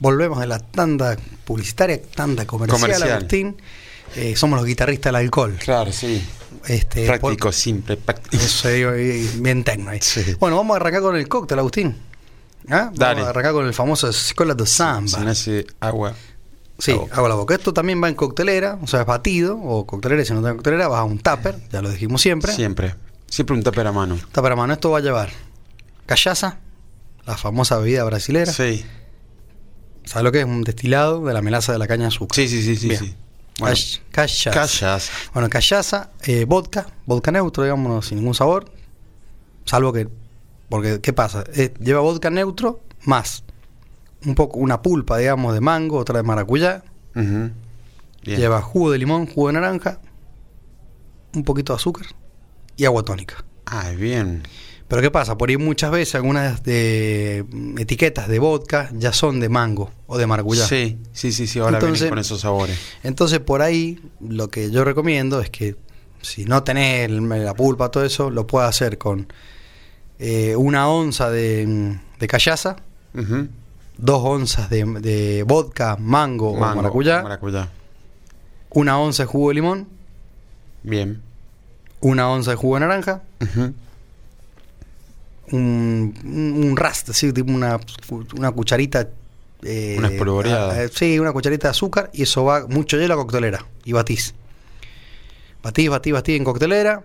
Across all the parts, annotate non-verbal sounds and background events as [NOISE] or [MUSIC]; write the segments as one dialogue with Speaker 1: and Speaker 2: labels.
Speaker 1: Volvemos de la tanda publicitaria, tanda comercial,
Speaker 2: Comercial.
Speaker 1: Agustín. Eh, somos los guitarristas del alcohol.
Speaker 2: Claro, sí.
Speaker 1: Este,
Speaker 2: Práctico,
Speaker 1: por-
Speaker 2: simple, práctico.
Speaker 1: Eso digo, y bien tecno ahí.
Speaker 2: Sí.
Speaker 1: Bueno, vamos a arrancar con el cóctel, Agustín. ¿Ah?
Speaker 2: Dale.
Speaker 1: Vamos a arrancar con el famoso Escola de Samba.
Speaker 2: Se agua.
Speaker 1: Sí,
Speaker 2: boca.
Speaker 1: hago la boca. Esto también va en coctelera, o sea, es batido, o coctelera, si no tiene coctelera, vas a un tupper, ya lo dijimos siempre.
Speaker 2: Siempre. Siempre un tupper a mano.
Speaker 1: Tupper a mano. Esto va a llevar callaza, la famosa bebida brasilera.
Speaker 2: Sí.
Speaker 1: ¿Sabes lo que es? Un destilado de la melaza de la caña de azúcar.
Speaker 2: Sí, sí, sí, sí.
Speaker 1: Bien.
Speaker 2: sí. Bueno,
Speaker 1: callaza.
Speaker 2: callas.
Speaker 1: Bueno, callaza, eh, vodka, vodka neutro, digamos, sin ningún sabor. Salvo que. Porque, ¿qué pasa? Eh, lleva vodka neutro más un poco, una pulpa, digamos, de mango, otra de maracuyá. Lleva jugo de limón, jugo de naranja, un poquito de azúcar y agua tónica.
Speaker 2: Ah, bien.
Speaker 1: Pero ¿qué pasa? Por ahí muchas veces algunas de mm, etiquetas de vodka ya son de mango o de maracuyá.
Speaker 2: Sí, sí, sí, sí. Ahora
Speaker 1: Entonces-
Speaker 2: con esos sabores.
Speaker 1: Entonces por ahí lo que yo recomiendo es que si no tenés el- la pulpa, todo eso, lo puedas hacer con eh, una onza de, mm, de callaza, dos onzas de, de vodka, mango, o maracuyá,
Speaker 2: Maracuyá.
Speaker 1: una onza de jugo de limón,
Speaker 2: Bien.
Speaker 1: una onza de jugo de naranja, un, un rast, así, tipo una, una cucharita. eh,
Speaker 2: Una espolvoreada.
Speaker 1: eh, sí, una cucharita de azúcar y eso va mucho hielo a coctelera y batís. Batís, batís, batís en coctelera.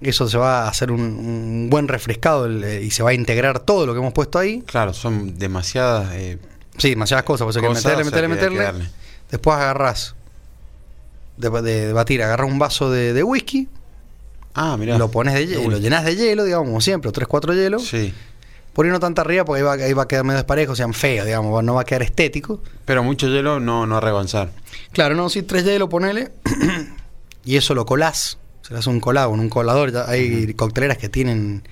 Speaker 1: Eso se va a hacer un, un buen refrescado el, eh, y se va a integrar todo lo que hemos puesto ahí.
Speaker 2: Claro, son demasiadas eh,
Speaker 1: Sí, demasiadas cosas, por eso hay que meterle, meterle, meterle. Después agarrás de, de- de batir, agarrás un vaso de, de whisky,
Speaker 2: Ah, mirá.
Speaker 1: lo pones de hielo, lo llenas de hielo, digamos, como siempre, o 3, 4 hielos.
Speaker 2: Sí.
Speaker 1: Por ahí no tanta arriba porque ahí va, ahí va a quedar medio desparejo, o sea, feo, digamos, no va a quedar estético.
Speaker 2: Pero mucho hielo no, no reavanzar.
Speaker 1: Claro, no, si tres hielo ponele [CLEARS THROAT] y eso lo colás, se le hace un colado un colador, ya hay cocteleras que tienen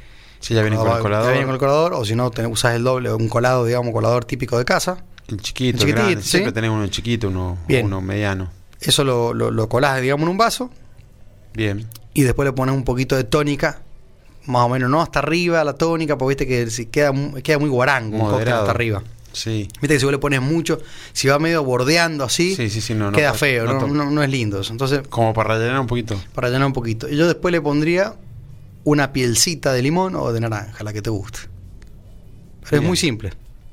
Speaker 2: Sí, ya viene con el
Speaker 1: ya
Speaker 2: colador.
Speaker 1: vienen con el colador, o si no usás el doble, un colado, digamos, colador típico de casa.
Speaker 2: El chiquito,
Speaker 1: El
Speaker 2: el grande.
Speaker 1: chiquitito,
Speaker 2: Siempre
Speaker 1: sí.
Speaker 2: tenés uno chiquito, uno,
Speaker 1: Bien.
Speaker 2: uno mediano.
Speaker 1: Eso lo, lo, lo colás, digamos, en un vaso
Speaker 2: Bien.
Speaker 1: y después le pones un poquito de tónica, más o menos, no hasta arriba la tónica, porque viste que si queda, queda muy guarango un cóctel hasta arriba.
Speaker 2: Sí.
Speaker 1: Viste que si vos le pones mucho, si va medio bordeando así,
Speaker 2: Sí, sí, sí, no,
Speaker 1: queda feo,
Speaker 2: no
Speaker 1: es lindo eso. Entonces,
Speaker 2: Como para rellenar un poquito.
Speaker 1: para llenar un poquito. Y yo después le pondría una pielcita de limón o de naranja, la que te guste. Pero es muy simple.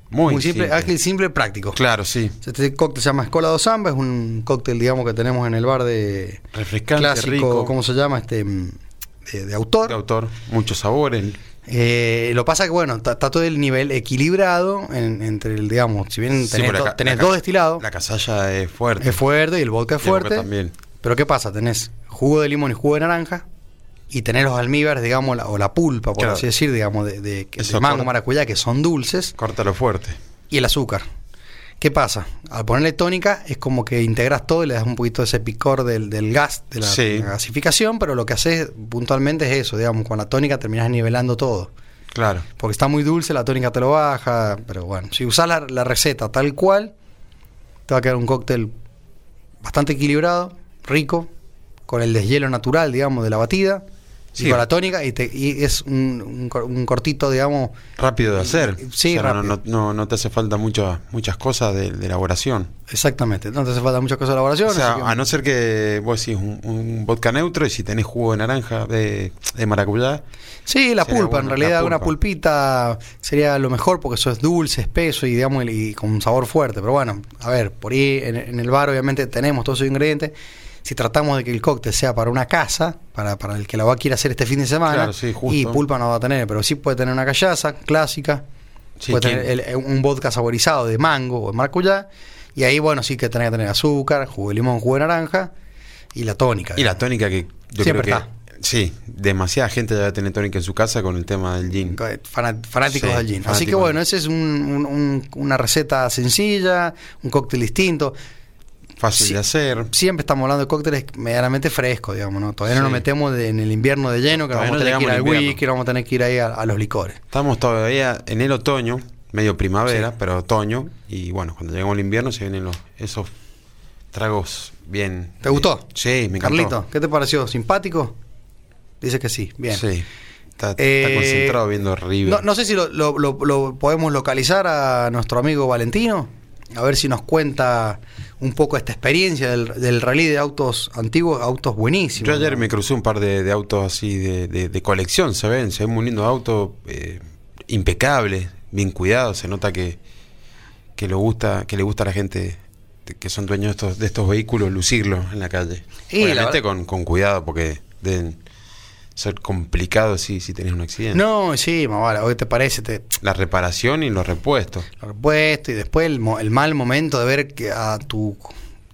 Speaker 2: Muy,
Speaker 1: simple,
Speaker 2: simple.
Speaker 1: ágil, simple, práctico.
Speaker 2: Claro, sí.
Speaker 1: Este cóctel se llama Escola do Samba, es un cóctel, digamos, que tenemos en el bar de
Speaker 2: Refrescante,
Speaker 1: clásico,
Speaker 2: rico.
Speaker 1: ¿cómo se llama? Este mm, de, de autor.
Speaker 2: De autor. Muchos sabores.
Speaker 1: Eh, lo pasa que, bueno, está todo el nivel equilibrado en- entre el, digamos, si bien tenés, do- dos destilados,
Speaker 2: La casalla es fuerte.
Speaker 1: es fuerte y el vodka es fuerte.
Speaker 2: también.
Speaker 1: Pero ¿qué pasa? Tenés jugo de limón y jugo de naranja y tenés los almíbares, digamos, la- o la pulpa, por
Speaker 2: Claro.
Speaker 1: así decir, digamos, de, de- mango, maracuyá, que son dulces,
Speaker 2: Córtalo fuerte.
Speaker 1: y el azúcar. ¿Qué pasa? Al ponerle tónica es como que integras todo y le das un poquito de ese picor del, del gas, de la,
Speaker 2: Sí.
Speaker 1: de la gasificación, pero lo que haces puntualmente es eso, digamos, con la tónica terminas nivelando todo.
Speaker 2: Claro.
Speaker 1: Porque está muy dulce, la tónica te lo baja, pero bueno, si usas la, la receta tal cual, te va a quedar un cóctel bastante equilibrado, rico, con el deshielo natural, digamos, de la batida,
Speaker 2: Sí.
Speaker 1: y con la tónica, y, te- y es un, un cor- un cortito, digamos,
Speaker 2: Rápido de hacer.
Speaker 1: Sí,
Speaker 2: O sea, no,
Speaker 1: rápido.
Speaker 2: no, no, no te hace falta mucho, muchas cosas de, de elaboración.
Speaker 1: exactamente, no te hace falta muchas cosas de elaboración.
Speaker 2: O sea,
Speaker 1: que-
Speaker 2: a no ser que vos decís un, un vodka neutro y si tenés jugo de naranja, de, de maracuyá.
Speaker 1: Sí, la pulpa, en realidad una pulpita sería lo mejor porque eso es dulce, espeso y digamos y con un sabor fuerte. Pero bueno, a ver, por ahí en, en el bar obviamente tenemos todos esos ingredientes. Si tratamos de que el cóctel sea para una casa, para, para el que la va a quiere hacer este fin de semana,
Speaker 2: Claro, sí, justo.
Speaker 1: y pulpa no va a tener, pero sí puede tener una callaza clásica,
Speaker 2: Sí,
Speaker 1: puede
Speaker 2: ¿quién?
Speaker 1: tener el- un vodka saborizado de mango o de maracuyá, y ahí bueno, sí que tenés que tener azúcar, jugo de limón, jugo de naranja y la tónica.
Speaker 2: Y la tónica que yo
Speaker 1: Siempre
Speaker 2: creo que.
Speaker 1: está.
Speaker 2: Sí, demasiada gente ya tener tónica en su casa con el tema del gin.
Speaker 1: Fanáticos
Speaker 2: Sí,
Speaker 1: del gin. Así que bueno, esa es un- un- un- una receta sencilla, un cóctel distinto.
Speaker 2: Fácil de hacer.
Speaker 1: Siempre estamos hablando de cócteles medianamente frescos, digamos, ¿no? Todavía no nos metemos de- en el invierno de lleno, que
Speaker 2: Todavía
Speaker 1: vamos a tener que ir al whisky, vamos a tener que ir ahí a, a los licores.
Speaker 2: Estamos todavía en el otoño, medio primavera, pero otoño. Y bueno, cuando llegamos al invierno se vienen los, esos tragos bien.
Speaker 1: ¿Te gustó?
Speaker 2: Sí, me encantó.
Speaker 1: Carlito, ¿qué te pareció? ¿Simpático? Dice que sí, bien.
Speaker 2: Sí. Está, está
Speaker 1: Eh,
Speaker 2: concentrado viendo River.
Speaker 1: No, no sé si lo, lo- lo- lo podemos localizar a nuestro amigo Valentino. A ver si nos cuenta un poco esta experiencia del, del rally de autos antiguos, autos buenísimos.
Speaker 2: Yo ayer
Speaker 1: ¿no?
Speaker 2: me crucé un par de, de autos así de, de- de colección, se ven, se ven muy lindos autos, eh, impecables, bien cuidados, se nota que, que, lo gusta, que le gusta a la gente de- que son dueños de estos, de estos vehículos lucirlos en la calle.
Speaker 1: Y
Speaker 2: Obviamente con, con cuidado porque deben ser complicados si, si tenés un accidente.
Speaker 1: No, sí, más vale, ¿qué te parece? Te,
Speaker 2: La reparación y los repuestos.
Speaker 1: lo repuesto y después el, mo- el mal momento de ver que a tu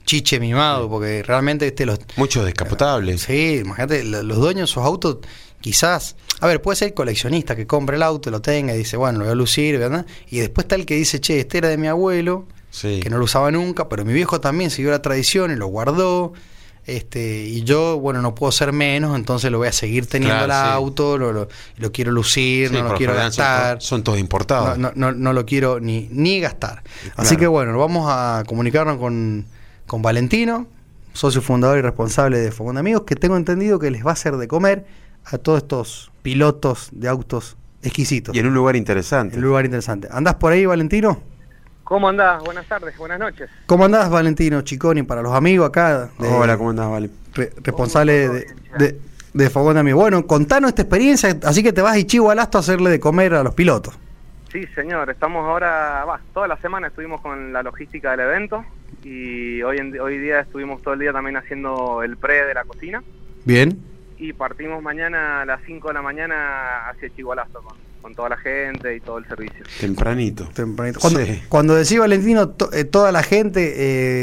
Speaker 1: chiche mimado, porque realmente este, los,
Speaker 2: Muchos descapotables.
Speaker 1: Sí, imagínate, lo- los dueños de esos autos, quizás, a ver, puede ser el coleccionista que compra el auto, lo tenga y dice, bueno, lo voy a lucir, ¿verdad? Y después está el que dice, che, este era de mi abuelo,
Speaker 2: Sí.
Speaker 1: que no lo usaba nunca, pero mi viejo también siguió la tradición y lo guardó. Este, y yo, bueno, no puedo ser menos, entonces lo voy a seguir teniendo
Speaker 2: Claro,
Speaker 1: el
Speaker 2: sí.
Speaker 1: auto, lo, lo- lo quiero lucir,
Speaker 2: Sí,
Speaker 1: no lo quiero
Speaker 2: son
Speaker 1: gastar.
Speaker 2: Son, todos importados.
Speaker 1: No, no, no, no lo quiero ni, ni gastar. Así
Speaker 2: Claro.
Speaker 1: que bueno, vamos a comunicarnos con, con Valentino, socio fundador y responsable de Fogón de Amigos, que tengo entendido que les va a hacer de comer a todos estos pilotos de autos exquisitos.
Speaker 2: Y en un lugar interesante.
Speaker 1: Un lugar interesante. ¿Andás por ahí, Valentino?
Speaker 3: ¿Cómo andás? Buenas tardes, buenas noches.
Speaker 1: ¿Cómo andás, Valentino Chiconi? Para los amigos acá, de-
Speaker 2: Hola, ¿cómo andás, Vale?
Speaker 1: re- responsable de, de, de Fogón de Amigos. Bueno, contanos esta experiencia, así que te vas a Ichigo al Asto a hacerle de comer a los pilotos.
Speaker 3: Sí, señor, estamos ahora, va, toda la semana estuvimos con la logística del evento y hoy, en, hoy día estuvimos todo el día también haciendo el pre de la cocina
Speaker 1: Bien.
Speaker 3: y partimos mañana a las 5 de la mañana hacia Chigualasto con, con toda la gente y todo el servicio.
Speaker 2: Tempranito.
Speaker 1: Tempranito. Cuando,
Speaker 2: Sí.
Speaker 1: cuando decís Valentino, to- eh, toda la gente,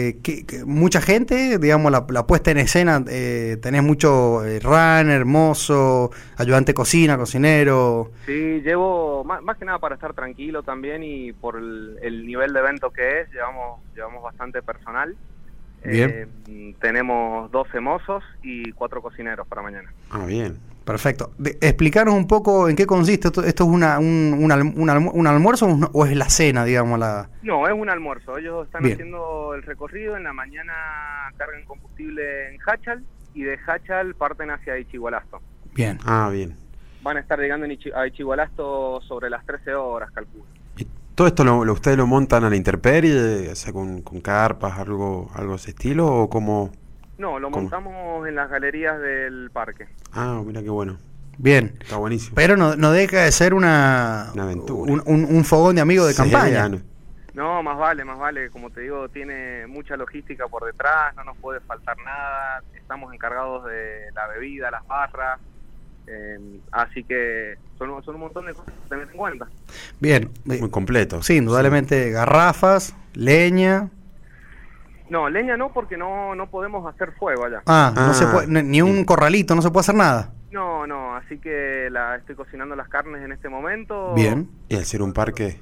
Speaker 1: eh, que- que mucha gente, digamos, la, la puesta en escena, eh, tenés mucho eh, runner, mozo, ayudante de cocina, cocinero.
Speaker 3: Sí, llevo, más, más que nada para estar tranquilo también y por el, el nivel de evento que es, llevamos, llevamos bastante personal.
Speaker 1: Bien.
Speaker 3: Eh, tenemos 12 mozos y 4 cocineros para mañana.
Speaker 2: Ah, bien.
Speaker 1: Perfecto. De- explicaros un poco en qué consiste. ¿Esto, esto es una, un, un alm- un alm- un almuerzo o un- o es la cena, digamos? la
Speaker 3: No, es un almuerzo. Ellos están
Speaker 1: Bien.
Speaker 3: haciendo el recorrido. En la mañana cargan combustible en Hachal y de Hachal parten hacia Ichigualasto.
Speaker 1: Bien.
Speaker 2: Ah, bien.
Speaker 3: Van a estar llegando en Ichi- a Ichigualasto sobre las 13 horas, calculo.
Speaker 2: ¿Y todo esto lo, lo- ustedes lo montan a la intemperie, o sea, con, con carpas, algo, algo de ese estilo, o como...
Speaker 3: No, lo
Speaker 2: ¿Cómo?
Speaker 3: montamos en las galerías del parque.
Speaker 2: Ah, mira qué bueno.
Speaker 1: Bien.
Speaker 2: Está buenísimo.
Speaker 1: Pero no, no deja de ser una,
Speaker 2: Una aventura.
Speaker 1: Un, un- un fogón de amigos de
Speaker 2: Sí,
Speaker 1: campaña.
Speaker 2: no.
Speaker 3: No, más vale, más vale. Como te digo, tiene mucha logística por detrás, no nos puede faltar nada. Estamos encargados de la bebida, las barras. eh, así que son, son un montón de cosas que tener en cuenta.
Speaker 1: Bien.
Speaker 2: Muy completo.
Speaker 1: Sí, indudablemente garrafas, leña.
Speaker 3: No, leña no, porque no, no podemos hacer fuego allá.
Speaker 1: Ah, no
Speaker 2: Ah,
Speaker 1: se puede, ni- ni un corralito, no se puede hacer nada.
Speaker 3: No, no, así que la estoy cocinando las carnes en este momento.
Speaker 1: Bien.
Speaker 2: Y al ser un parque...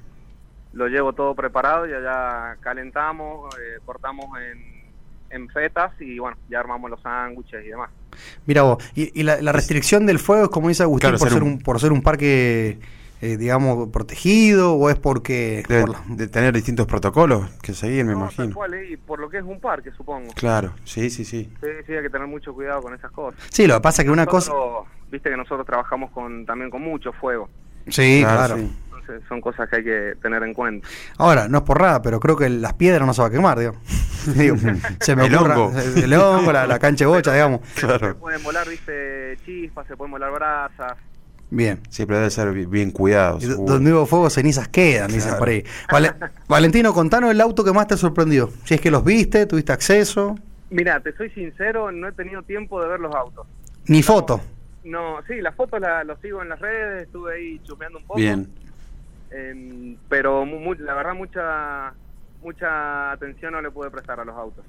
Speaker 3: Lo llevo todo preparado y allá calentamos, eh, cortamos en, en fetas y bueno, ya armamos los sándwiches y demás.
Speaker 1: Mira vos, y, y la, la restricción del fuego es como dice Agustín,
Speaker 2: Claro,
Speaker 1: por,
Speaker 2: ser
Speaker 1: ser
Speaker 2: un-
Speaker 1: un, por ser un parque, eh, digamos, protegido, o es porque...
Speaker 2: Deben
Speaker 1: por la-
Speaker 2: de tener distintos protocolos que seguir, me
Speaker 3: No, tal
Speaker 2: imagino.
Speaker 3: cual, eh, y por lo que es un parque, supongo.
Speaker 2: Claro, sí, sí, sí.
Speaker 3: Sí, sí, hay que tener mucho cuidado con esas cosas.
Speaker 1: Sí, lo que pasa es que una cosa...
Speaker 3: Viste que nosotros trabajamos con también con mucho fuego,
Speaker 1: Sí,
Speaker 2: Claro,
Speaker 1: claro.
Speaker 2: sí.
Speaker 3: entonces son cosas que hay que tener en cuenta.
Speaker 1: Ahora, no es por nada, pero creo que las piedras no se va a quemar, digo. [LAUGHS] Digo, se me
Speaker 2: El
Speaker 1: ocurra-
Speaker 2: hongo.
Speaker 1: El hongo, la, la cancha de bocha, digamos.
Speaker 3: Se
Speaker 2: Claro.
Speaker 3: pueden volar, viste, chispas, se pueden volar brasas.
Speaker 1: Bien.
Speaker 2: Siempre debe ser bi- bien cuidado.
Speaker 1: Y do-
Speaker 2: seguro.
Speaker 1: Donde hubo fuego, cenizas quedan, dicen
Speaker 2: Claro.
Speaker 1: por ahí. Vale- [LAUGHS] Valentino, contanos el auto que más te sorprendió. Si es que los viste, tuviste acceso,
Speaker 3: Mira, te soy sincero, no he tenido tiempo de ver los autos.
Speaker 1: ni foto.
Speaker 3: No, sí, las fotos las los sigo en las redes, estuve ahí chumeando un poco.
Speaker 2: Bien.
Speaker 3: Em, pero mu- mu- la verdad mucha mucha atención no le pude prestar a los autos.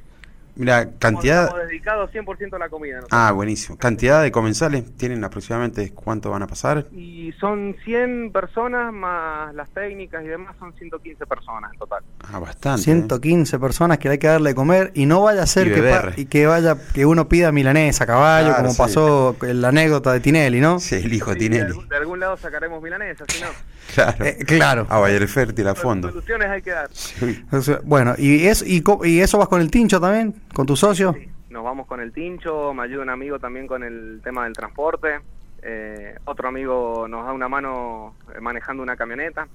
Speaker 2: Mira, cantidad...
Speaker 3: Estamos dedicados 100% a la comida. nosotros.
Speaker 2: Ah, buenísimo. ¿Cantidad de comensales tienen aproximadamente cuánto van a pasar?
Speaker 3: Y son 100 personas más las técnicas y demás, son 115 personas en total.
Speaker 2: Ah, bastante. ¿eh?
Speaker 1: 115 personas que hay que darle de comer y no vaya a ser
Speaker 2: Y
Speaker 1: que, y que vaya que uno pida milanesa a caballo,
Speaker 2: Claro,
Speaker 1: como
Speaker 2: sí.
Speaker 1: pasó en la anécdota de Tinelli, ¿no?
Speaker 2: Sí, el hijo
Speaker 3: Sí, de,
Speaker 2: Tinelli.
Speaker 3: algún, de algún lado sacaremos milanesas, si no. [LAUGHS]
Speaker 2: Claro.
Speaker 1: Eh, claro.
Speaker 2: Ah, Bayer Fértil a fondo.
Speaker 3: Soluciones hay que dar.
Speaker 2: Sí.
Speaker 1: Bueno, y, es, y, co- y eso vas con el tincho también, con tu socio.
Speaker 3: Sí, nos vamos con el tincho, me ayuda un amigo también con el tema del transporte, eh, otro amigo nos da una mano eh, manejando una camioneta.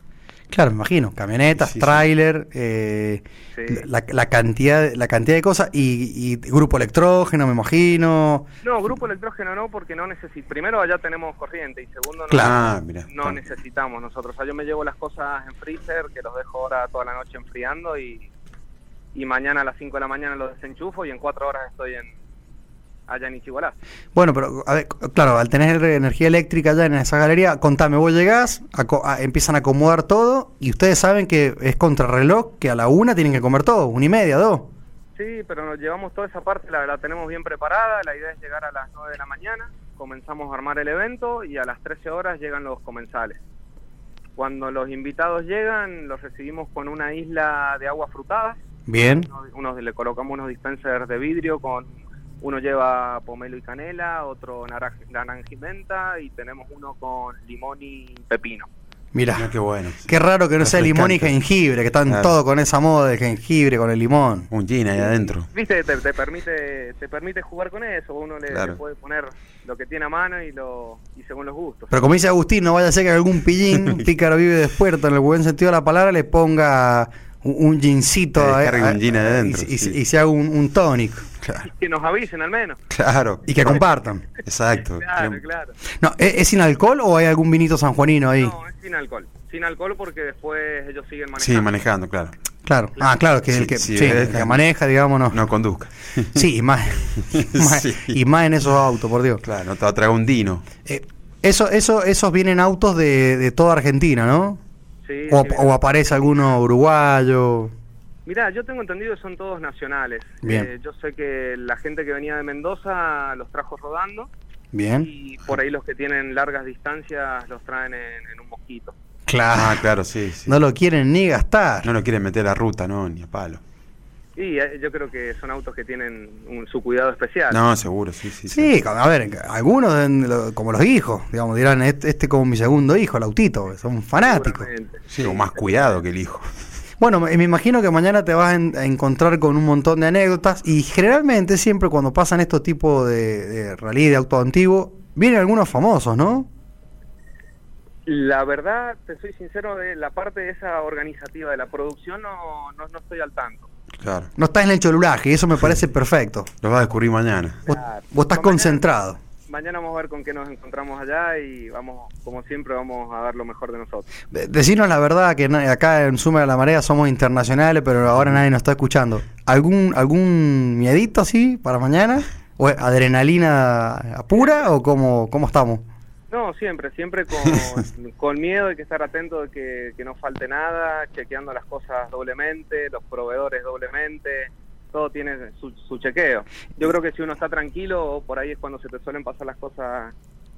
Speaker 1: Claro, me imagino. Camionetas,
Speaker 2: Sí, sí.
Speaker 1: tráiler, eh,
Speaker 3: Sí.
Speaker 1: la, la cantidad, la cantidad de cosas y, y grupo electrógeno, me imagino.
Speaker 3: No, grupo electrógeno no, porque no necesitamos. Primero, allá tenemos corriente y segundo, no,
Speaker 1: Claro.
Speaker 2: Ah,
Speaker 3: no necesitamos nosotros. O sea, yo me llevo las cosas en freezer, que los dejo ahora toda la noche enfriando y, y mañana a las 5 de la mañana los desenchufo y en 4 horas estoy en allá en Ichigualá.
Speaker 1: Bueno, pero a ver, claro, al tener energía eléctrica ya en esa galería, contame, vos llegás, aco- a- empiezan a acomodar todo y ustedes saben que es contrarreloj, que a la una tienen que comer todo, una y media, dos.
Speaker 3: Sí, pero nos llevamos toda esa parte, la, la tenemos bien preparada. La idea es llegar a las 9 de la mañana, comenzamos a armar el evento y a las 13 horas llegan los comensales. Cuando los invitados llegan, los recibimos con una isla de agua frutada.
Speaker 1: Bien,
Speaker 3: Unos, unos- le colocamos unos dispensers de vidrio con uno lleva pomelo y canela, otro naranja, naranja y menta y tenemos uno con limón y pepino.
Speaker 1: mira.
Speaker 2: Mirá qué bueno.
Speaker 1: Qué raro que no sea limón y jengibre, que están
Speaker 2: Claro.
Speaker 1: todo con esa moda de jengibre, con el limón.
Speaker 2: Un gin ahí adentro.
Speaker 3: Viste, te, te permite te permite jugar con eso, uno le,
Speaker 2: Claro.
Speaker 3: le puede poner lo que tiene a mano y lo y según los gustos.
Speaker 1: Pero como dice Agustín, no vaya a ser que algún pillín, un [LAUGHS] pícaro vive despuerto, en el buen sentido de la palabra, le ponga un, gincito a-
Speaker 2: un gin adentro,
Speaker 1: y, y-
Speaker 2: sí.
Speaker 1: y se haga un, un tonic.
Speaker 2: Claro.
Speaker 3: Que nos avisen al menos.
Speaker 2: Claro.
Speaker 1: Y que compartan.
Speaker 2: Exacto. [LAUGHS]
Speaker 3: Claro, claro.
Speaker 1: No, ¿es, es sin alcohol o hay algún vinito sanjuanino ahí?
Speaker 3: No, es sin alcohol. Sin alcohol porque después ellos siguen manejando.
Speaker 2: Sí, manejando, claro.
Speaker 1: Claro. Ah, claro, que
Speaker 2: Sí,
Speaker 1: el que,
Speaker 2: sí,
Speaker 1: sí,
Speaker 2: es-
Speaker 1: el que maneja, digamos, no.
Speaker 2: No conduzca. [LAUGHS]
Speaker 1: Sí, y más, [LAUGHS] más-
Speaker 2: Sí.
Speaker 1: y más en esos autos, por Dios.
Speaker 2: Claro, no te va a traer un dino.
Speaker 1: Eh, eso, eso, esos vienen autos de, de toda Argentina, ¿no?
Speaker 3: Sí,
Speaker 1: O,
Speaker 3: sí,
Speaker 1: o aparece alguno uruguayo.
Speaker 3: Mirá, yo tengo entendido que son todos nacionales.
Speaker 1: Bien.
Speaker 3: Eh, yo sé que la gente que venía de Mendoza los trajo rodando
Speaker 1: Bien.
Speaker 3: y por ahí los que tienen largas distancias los traen en, en un mosquito.
Speaker 1: Claro.
Speaker 2: Ah, claro, sí, sí.
Speaker 1: No lo quieren ni gastar.
Speaker 2: No lo quieren meter a ruta, no, ni a palo.
Speaker 3: Y eh, yo creo que son autos que tienen un- su cuidado especial.
Speaker 2: No, seguro, sí, sí.
Speaker 1: Sí, a ver, algunos como los hijos, digamos, dirán, este, este como mi segundo hijo, el autito, son fanáticos.
Speaker 2: Sí, o más cuidado que el hijo. [LAUGHS]
Speaker 1: Bueno, me, imagino que mañana te vas a encontrar con un montón de anécdotas y generalmente siempre cuando pasan estos tipos de, de rally de auto antiguo, vienen algunos famosos, ¿no?
Speaker 3: La verdad, te soy sincero, de la parte de esa organizativa de la producción no, no, no estoy al tanto.
Speaker 2: Claro.
Speaker 1: No estás en el cholulaje y eso me parece [LAUGHS] perfecto.
Speaker 2: Lo vas a descubrir mañana.
Speaker 1: Vos,
Speaker 3: Claro.
Speaker 1: vos estás
Speaker 3: Mañana-
Speaker 1: concentrado.
Speaker 3: Mañana vamos a ver con qué nos encontramos allá y vamos, como siempre, vamos a dar lo mejor de nosotros.
Speaker 1: De- Decinos la verdad que acá en Suma de la Marea somos internacionales, pero ahora nadie nos está escuchando. ¿Algún algún miedito así para mañana? ¿O es adrenalina pura o cómo, cómo estamos?
Speaker 3: No, siempre, siempre con, [LAUGHS] con miedo, hay que estar atento de que, que no falte nada, chequeando las cosas doblemente, los proveedores doblemente, todo tiene su, su chequeo. Yo creo que si uno está tranquilo, por ahí es cuando se te suelen pasar las cosas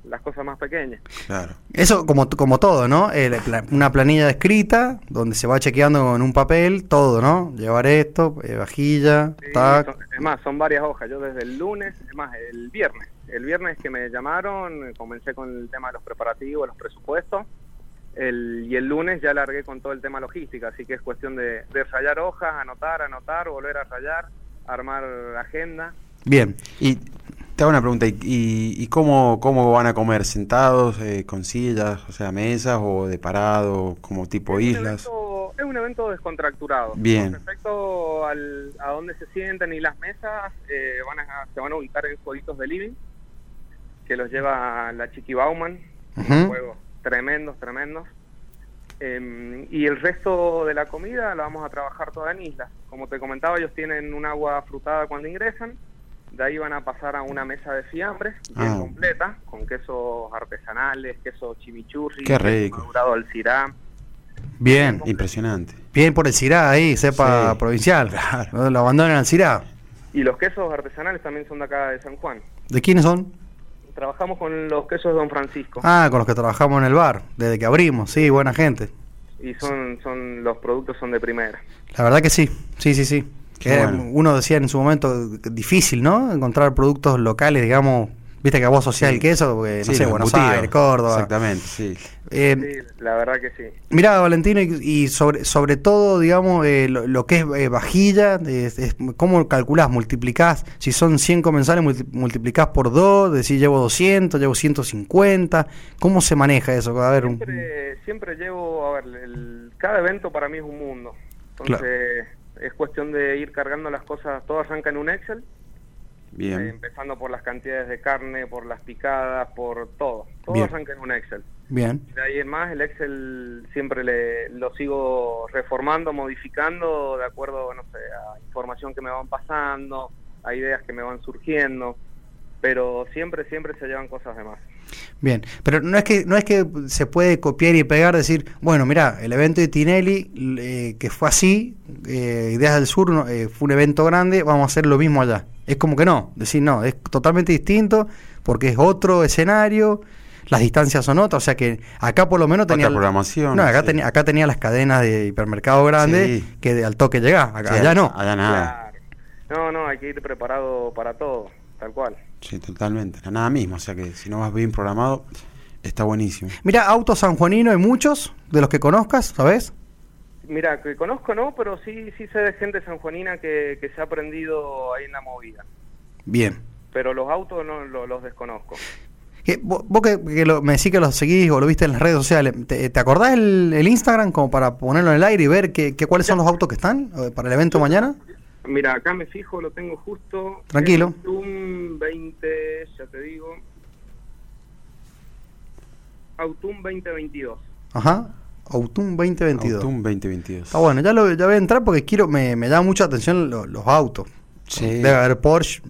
Speaker 3: las cosas más pequeñas.
Speaker 2: Claro.
Speaker 1: Eso como, como todo, ¿no? Eh, una planilla escrita donde se va chequeando con un papel todo, ¿no? Llevar esto, eh, vajilla,
Speaker 3: Sí,
Speaker 1: tac.
Speaker 3: son- es más, son varias hojas. Yo desde el lunes, es más, el viernes, el viernes que me llamaron, comencé con el tema de los preparativos, los presupuestos, el, y el lunes ya largué con todo el tema logística, así que es cuestión de, de rayar hojas, anotar, anotar, volver a rayar, armar agenda.
Speaker 1: Bien.
Speaker 2: Y te hago una pregunta, ¿y, y, y cómo, cómo van a comer? ¿Sentados, eh, con sillas, o sea, mesas o de parado, como tipo
Speaker 3: es Un
Speaker 2: islas?
Speaker 3: evento, es un evento descontracturado.
Speaker 2: Bien.
Speaker 3: Con respecto al, a dónde se sientan y las mesas, eh, van a, se van a ubicar en jueguitos de living, que los lleva la Chiqui Bauman, juegos tremendos, tremendos. Em, y el resto de la comida la vamos a trabajar toda en isla. Como te comentaba, ellos tienen un agua frutada cuando ingresan. De ahí van a pasar a una mesa de fiambres bien
Speaker 2: Ah.
Speaker 3: completa, con quesos artesanales, queso chimichurri,
Speaker 2: Qué rico.
Speaker 3: madurado al cirá.
Speaker 1: Bien.
Speaker 2: Impresionante.
Speaker 1: Bien por el CIRA ahí, cepa
Speaker 2: Sí.
Speaker 1: provincial. No Lo abandonan al CIRA.
Speaker 3: Y los quesos artesanales también son de acá de San Juan.
Speaker 1: ¿De quiénes son?
Speaker 3: Trabajamos con los quesos de Don Francisco
Speaker 1: Ah, con los que trabajamos en el bar, desde que abrimos, sí, buena gente.
Speaker 3: y son, son los productos son de primera.
Speaker 1: La verdad que sí, sí, sí, sí.
Speaker 2: Qué
Speaker 1: Que
Speaker 2: bueno.
Speaker 1: Uno decía en su momento difícil, ¿no? Encontrar productos locales, digamos, Viste que vos asociás el queso, porque, no sé, Buenos
Speaker 2: embutidos.
Speaker 1: Aires, Córdoba.
Speaker 2: Exactamente, sí.
Speaker 1: Eh,
Speaker 3: Sí, la verdad que sí.
Speaker 1: Mirá, Valentino, y, y sobre, sobre todo, digamos, eh, lo, lo que es eh, vajilla, es- es- ¿cómo calculás? ¿Multiplicás? Si son 100 comensales, multi- multiplicás por 2, decís llevo 200, llevo 150. ¿Cómo se maneja eso? A ver, un-
Speaker 3: Siempre, siempre llevo, a ver, el- cada evento para mí es un mundo. Entonces es cuestión de ir cargando las cosas, todo arranca en un Excel, eh, empezando por las cantidades de carne, por las picadas, por todo. Todo
Speaker 1: Bien.
Speaker 3: arranca en un Excel.
Speaker 1: bien.
Speaker 3: De ahí en más, el Excel siempre le, lo sigo reformando, modificando de acuerdo, no sé, a información que me van pasando, a ideas que me van surgiendo, pero siempre, siempre se llevan cosas de más.
Speaker 1: Bien, pero no es que no es que se puede copiar y pegar, decir, bueno, mira, el evento de Tinelli, eh, que fue así, eh, Ideas del Sur no, eh, fue un evento grande, vamos a hacer lo mismo allá. Es como que no, decir, no, es totalmente distinto, porque es otro escenario, las distancias son otras, o sea que acá por lo menos tenía...
Speaker 2: Otra programación,
Speaker 1: No, acá,
Speaker 2: sí.
Speaker 1: tenía, acá tenía las cadenas de hipermercado grande
Speaker 2: Sí.
Speaker 1: que de- al toque llegás, acá,
Speaker 2: Sí,
Speaker 1: allá no.
Speaker 2: Allá nada.
Speaker 3: Claro. No, no, hay que ir preparado para todo, tal cual.
Speaker 2: Sí, totalmente. La nada mismo. O sea que si no vas bien programado, está buenísimo.
Speaker 1: Mira, autos sanjuanino hay muchos, de los que conozcas, ¿sabes?
Speaker 3: Mira, que conozco no, pero sí, sí sé de gente sanjuanina que, que se ha aprendido ahí en la movida.
Speaker 1: Bien.
Speaker 3: Pero los autos no lo- los desconozco.
Speaker 1: Que vos vos que, que lo- me decís que lo seguís o lo viste en las redes sociales, ¿te, te acordás el, el Instagram como para ponerlo en el aire y ver que, que cuáles son los autos que están eh, para el evento mañana?
Speaker 3: Mira, acá me fijo, lo tengo justo.
Speaker 1: Tranquilo.
Speaker 3: Un 20, ya te digo. Autumn 2022.
Speaker 1: Ajá. Autumn 2022.
Speaker 2: Autumn 2022.
Speaker 1: Está bueno, ya, lo, ya voy a entrar porque quiero, me, me llama mucha atención lo- los autos.
Speaker 2: Sí.
Speaker 1: Debe haber Porsche,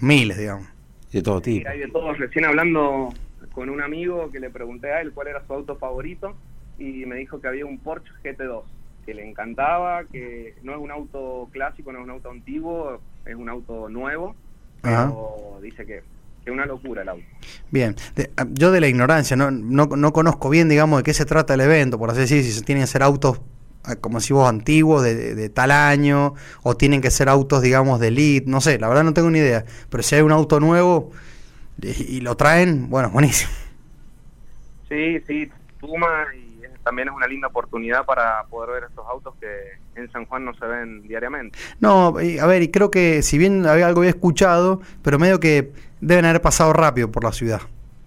Speaker 1: miles, digamos.
Speaker 2: De todo
Speaker 3: Sí,
Speaker 2: tipo.
Speaker 3: hay de todo. Recién hablando con un amigo que le pregunté a él cuál era su auto favorito y me dijo que había un Porsche GT2 que le encantaba, que no es un auto clásico, no es un auto antiguo, es un auto nuevo, pero dice que es una locura el auto.
Speaker 1: Bien, De- ah, yo de la ignorancia, no, no, no conozco bien, digamos, de qué se trata el evento, por así decir, si se tienen que ser autos, ah, como si vos, antiguos, de, de- de tal año, o tienen que ser autos, digamos, de elite, no sé, la verdad no tengo ni idea, pero si hay un auto nuevo y, y lo traen, bueno, [LAUGHS] buenísimo.
Speaker 3: Sí, sí, suma y también es una linda oportunidad para poder ver estos autos que en San Juan no se ven diariamente.
Speaker 1: No, y, a ver, y creo que si bien había algo había escuchado, pero medio que deben haber pasado rápido por la ciudad.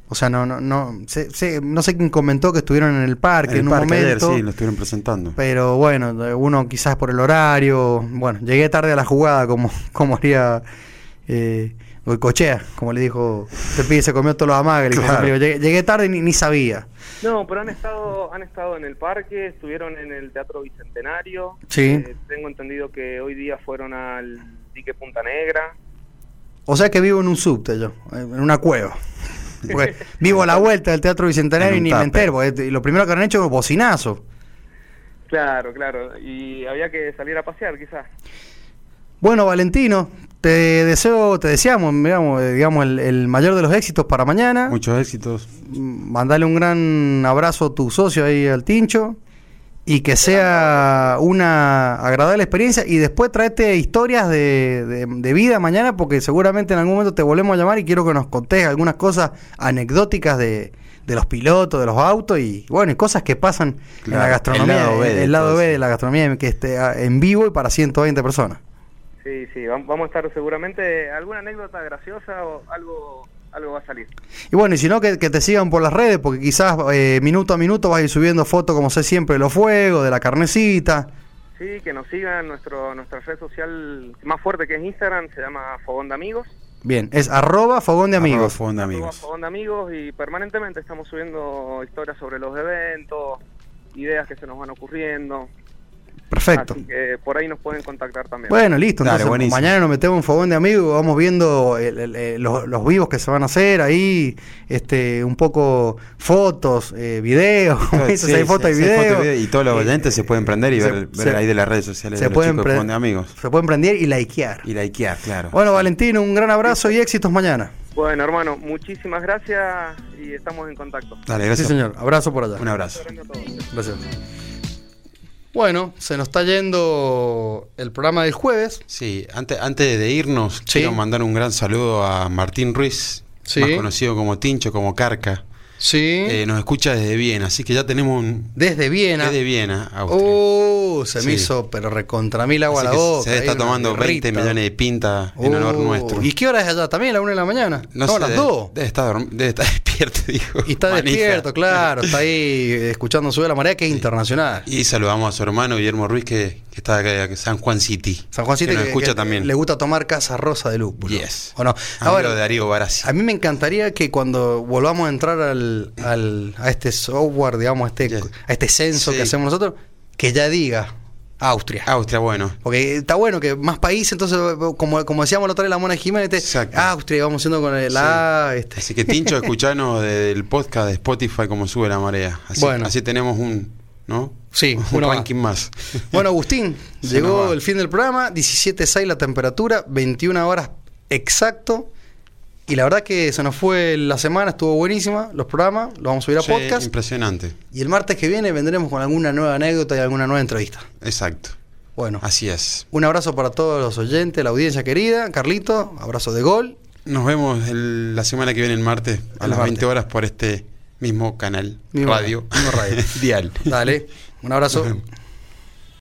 Speaker 1: O sea, no, no, no, sé, sé- no sé quién comentó que estuvieron en el parque
Speaker 2: En
Speaker 1: un
Speaker 2: parque ayer,
Speaker 1: momento.
Speaker 2: sí, lo estuvieron presentando.
Speaker 1: Pero bueno, uno quizás por el horario. Bueno, llegué tarde a la jugada, como, [LAUGHS] como haría eh, Goicochea, como le dijo. Este pibe se comió todos los dijo
Speaker 2: Claro.
Speaker 1: Llegué, llegué tarde y ni, ni sabía.
Speaker 3: No, pero han estado, han estado en el parque, estuvieron en el Teatro Bicentenario.
Speaker 1: Sí.
Speaker 3: Eh, tengo entendido que hoy día fueron al dique Punta Negra.
Speaker 1: O sea que vivo en un subte yo, en una cueva. Porque [LAUGHS] vivo a la vuelta del Teatro Bicentenario y ni me
Speaker 2: tupper.
Speaker 1: entero. porque y lo primero que han hecho es bocinazo.
Speaker 3: Claro, claro. Y había que salir a pasear, quizás.
Speaker 1: Bueno, Valentino, te deseo, te deseamos, digamos, eh, digamos el, el mayor de los éxitos para mañana.
Speaker 2: Muchos éxitos.
Speaker 1: Mm, Mandale un gran abrazo a tu socio ahí al Tincho y que sea una agradable experiencia y después traete historias de, de- de vida mañana porque seguramente en algún momento te volvemos a llamar y quiero que nos contés algunas cosas anecdóticas de, de los pilotos, de los autos y bueno, y cosas que pasan en la gastronomía,
Speaker 2: el lado B
Speaker 1: el,
Speaker 2: de
Speaker 1: lado B de la gastronomía que esté ah, en vivo y para 120 personas.
Speaker 3: Sí, sí, vam- vamos a estar seguramente alguna anécdota graciosa o algo, algo va a salir.
Speaker 1: Y bueno, y si no, que, que te sigan por las redes, porque quizás eh, minuto a minuto vas a ir subiendo fotos, como sé siempre, de los fuegos, de la carnecita.
Speaker 3: Sí, que nos sigan nuestro nuestra red social más fuerte que es Instagram, se llama Fogón de Amigos.
Speaker 1: Bien, es arroba fogón de
Speaker 2: Arroba
Speaker 1: amigos.
Speaker 2: Fogón de
Speaker 3: Arroba
Speaker 2: amigos.
Speaker 3: Fogón de Amigos y permanentemente estamos subiendo historias sobre los eventos, ideas que se nos van ocurriendo.
Speaker 1: Perfecto.
Speaker 3: Así que por ahí nos pueden contactar también.
Speaker 1: Bueno, listo.
Speaker 2: Dale,
Speaker 1: Entonces,
Speaker 2: buenísimo.
Speaker 1: mañana nos metemos en fogón de amigos, vamos viendo el- el- el- los, los vivos que se van a hacer ahí, este, un poco fotos, eh, videos, [LAUGHS]
Speaker 2: Sí,
Speaker 1: hay
Speaker 2: sí,
Speaker 1: fotos y
Speaker 2: sí,
Speaker 1: videos.
Speaker 2: y video, y todos los oyentes se pueden prender y
Speaker 1: se-
Speaker 2: ver, ver
Speaker 1: se-
Speaker 2: ahí de las redes sociales
Speaker 1: se
Speaker 2: de los
Speaker 1: pueden
Speaker 2: chicos de
Speaker 1: pre-
Speaker 2: Fogón de amigos.
Speaker 1: Se pueden prender y likear.
Speaker 2: Y likear, claro.
Speaker 1: Bueno, Valentino, un gran abrazo y éxitos mañana.
Speaker 3: Bueno, hermano, muchísimas gracias y estamos en contacto.
Speaker 2: Dale,
Speaker 1: Sí,
Speaker 2: gracias.
Speaker 1: señor. Abrazo por allá.
Speaker 2: Un abrazo.
Speaker 1: Gracias. Bueno, se nos está yendo el programa del jueves.
Speaker 2: Sí, antes, antes de irnos,
Speaker 1: Sí.
Speaker 2: quiero mandar un gran saludo a Martín Ruiz,
Speaker 1: Sí.
Speaker 2: más conocido como Tincho, como Carca.
Speaker 1: Sí.
Speaker 2: Eh, nos escucha desde Viena, así que ya tenemos un...
Speaker 1: Desde Viena.
Speaker 2: Desde Viena, Austria.
Speaker 1: Uh, se me
Speaker 2: Sí.
Speaker 1: hizo, pero recontra mil agua a la boca.
Speaker 2: se está tomando 20
Speaker 1: birrita.
Speaker 2: millones de pinta en honor
Speaker 1: Uh,
Speaker 2: nuestro.
Speaker 1: ¿Y qué hora es allá? ¿También a la una de la mañana? No, a las
Speaker 2: debe-
Speaker 1: dos.
Speaker 2: Debe estar, dorm- debe estar [LAUGHS] despierto, dijo.
Speaker 1: Y está
Speaker 2: Manija.
Speaker 1: despierto, claro, [LAUGHS] está ahí escuchando Sube la Marea, que es internacional.
Speaker 2: Y saludamos a su hermano Guillermo Ruiz, que, que está acá en San Juan City.
Speaker 1: San Juan City
Speaker 2: que
Speaker 1: que-
Speaker 2: escucha
Speaker 1: que
Speaker 2: también.
Speaker 1: le gusta tomar casa rosa de lúpulo.
Speaker 2: Yes.
Speaker 1: ¿O no? Ahora,
Speaker 2: de Darío Barassi.
Speaker 1: a mí me encantaría que cuando volvamos a entrar al, al- a este software, digamos, a este,
Speaker 2: Yes.
Speaker 1: a este censo
Speaker 2: Sí.
Speaker 1: que hacemos nosotros, que ya diga Austria.
Speaker 2: Austria, bueno.
Speaker 1: Porque está bueno que más países, entonces, como, como decíamos la otra vez la Mona Jiménez, este. Austria, vamos siendo con el
Speaker 2: Sí.
Speaker 1: A, este.
Speaker 2: Así que Tincho, [LAUGHS] escuchanos del podcast de Spotify como sube la marea. Así,
Speaker 1: Bueno.
Speaker 2: así tenemos un, ¿no?
Speaker 1: Sí,
Speaker 2: un
Speaker 1: uno más.
Speaker 2: más. [LAUGHS]
Speaker 1: Bueno, Agustín, llegó el fin del programa, 17.6 la temperatura, 21 horas exacto. Y la verdad que se nos fue la semana, estuvo buenísima, los programas, los vamos a subir a
Speaker 2: Sí,
Speaker 1: podcast.
Speaker 2: Impresionante.
Speaker 1: Y el martes que viene vendremos con alguna nueva anécdota y alguna nueva entrevista.
Speaker 2: Exacto.
Speaker 1: Bueno,
Speaker 2: Así es.
Speaker 1: un abrazo para todos los oyentes, la audiencia querida. Carlito, abrazo de gol.
Speaker 2: Nos vemos el- la semana que viene, el martes, a
Speaker 1: El
Speaker 2: las
Speaker 1: martes.
Speaker 2: 20 horas por este mismo canal,
Speaker 1: Mismo
Speaker 2: radio,
Speaker 1: mismo radio. [LAUGHS]
Speaker 2: dial.
Speaker 1: Dale, un abrazo.